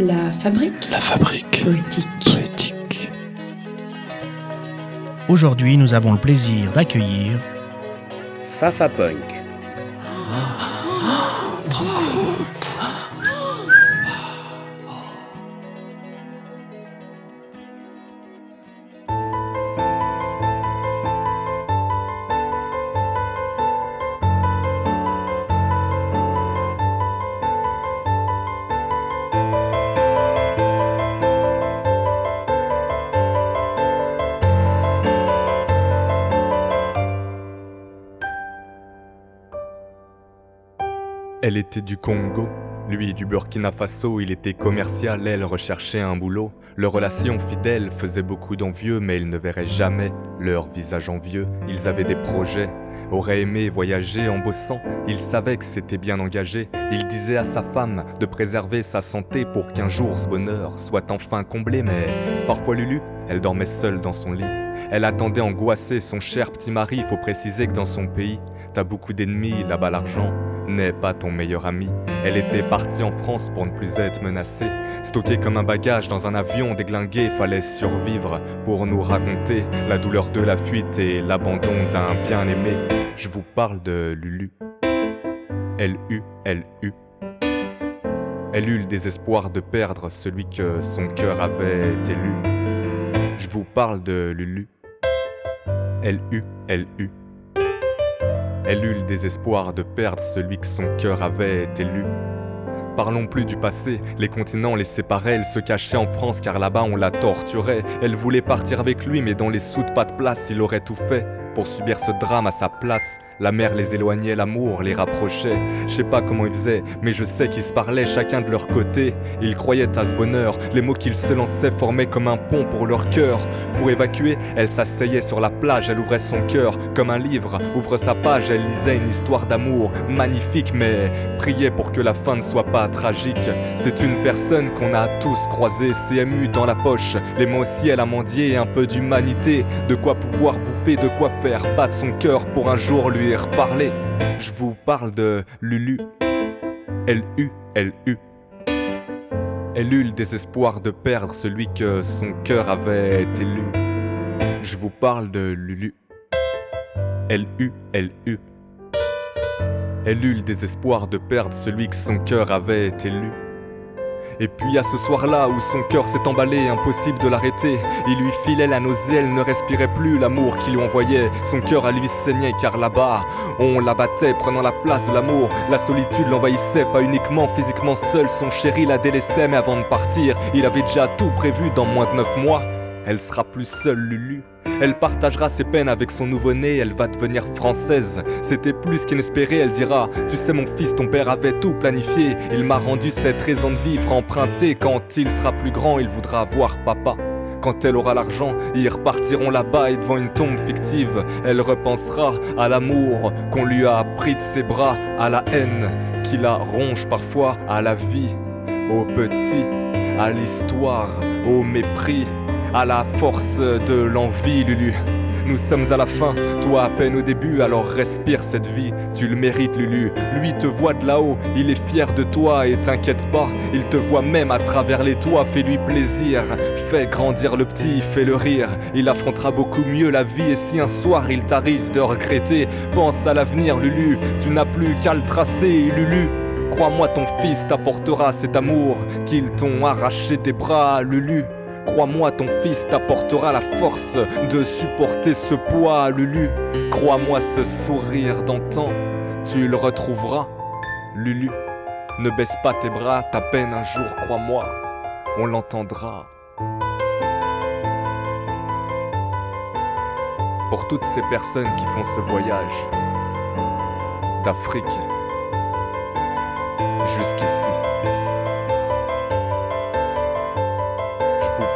La fabrique La fabrique poétique. poétique. Aujourd'hui, nous avons le plaisir d'accueillir Fafa Punk. Elle était du Congo, lui du Burkina Faso, il était commercial, elle recherchait un boulot. Leur relation fidèle faisait beaucoup d'envieux, mais ils ne verraient jamais leur visage envieux. Ils avaient des projets, auraient aimé voyager en bossant, il savait que c'était bien engagé. Il disait à sa femme de préserver sa santé pour qu'un jour ce bonheur soit enfin comblé, mais parfois Lulu, elle dormait seule dans son lit. Elle attendait angoissée son cher petit mari, faut préciser que dans son pays, t'as beaucoup d'ennemis, là-bas l'argent n'est pas ton meilleur ami. Elle était partie en France pour ne plus être menacée. Stockée comme un bagage dans un avion déglingué, fallait survivre pour nous raconter la douleur de la fuite et l'abandon d'un bien-aimé. Je vous parle de Lulu. L-U, L-U. Elle eut le désespoir de perdre celui que son cœur avait élu. Je vous parle de Lulu. L-U, L-U. Elle eut le désespoir de perdre celui que son cœur avait élu. Parlons plus du passé, les continents les séparaient, elle se cachait en France car là-bas on la torturait. Elle voulait partir avec lui mais dans les sous de pas de place il aurait tout fait pour subir ce drame à sa place. La mer les éloignait, l'amour les rapprochait. Je sais pas comment ils faisaient, mais je sais qu'ils se parlaient chacun de leur côté. Ils croyaient à ce bonheur, les mots qu'ils se lançaient formaient comme un pont pour leur cœur. Pour évacuer, elle s'asseyait sur la plage, elle ouvrait son cœur comme un livre, ouvre sa page, elle lisait une histoire d'amour magnifique, mais priait pour que la fin ne soit pas tragique. C'est une personne qu'on a tous croisée, CMU dans la poche, les mots ciel à mendier et un peu d'humanité, de quoi pouvoir bouffer, de quoi faire battre son cœur pour un jour lui Je vous parle de Lulu. L-U, L-U. Elle eut le désespoir de perdre celui que son cœur avait élu. Je vous parle de Lulu. L-U, L-U. Elle eut le désespoir de perdre celui que son cœur avait élu. Et puis à ce soir-là où son cœur s'est emballé, impossible de l'arrêter. Il lui filait la nausée, elle ne respirait plus l'amour qu'il lui envoyait. Son cœur à lui saignait car là-bas, on l'abattait, prenant la place de l'amour. La solitude l'envahissait, pas uniquement physiquement seul, son chéri la délaissait, mais avant de partir, il avait déjà tout prévu dans moins de neuf mois. Elle sera plus seule, Lulu. Elle partagera ses peines avec son nouveau-né, elle va devenir française. C'était plus qu'inespéré, elle dira Tu sais, mon fils, ton père avait tout planifié. Il m'a rendu cette raison de vivre empruntée. Quand il sera plus grand, il voudra voir papa. Quand elle aura l'argent, ils repartiront là-bas et devant une tombe fictive, elle repensera à l'amour qu'on lui a pris de ses bras, à la haine qui la ronge parfois, à la vie, au petit, à l'histoire, au mépris à la force de l'envie, Lulu. Nous sommes à la fin, toi à peine au début, alors respire cette vie, tu le mérites, Lulu. Lui te voit de là-haut, il est fier de toi et t'inquiète pas, il te voit même à travers les toits, fais-lui plaisir, fais grandir le petit, fais-le rire. Il affrontera beaucoup mieux la vie et si un soir il t'arrive de regretter, pense à l'avenir, Lulu, tu n'as plus qu'à le tracer, Lulu. Crois-moi, ton fils t'apportera cet amour qu'ils t'ont arraché des bras, Lulu. Crois-moi, ton fils t'apportera la force de supporter ce poids, Lulu. Crois-moi, ce sourire d'antan, tu le retrouveras, Lulu. Ne baisse pas tes bras, ta peine un jour, crois-moi, on l'entendra. Pour toutes ces personnes qui font ce voyage d'Afrique jusqu'ici.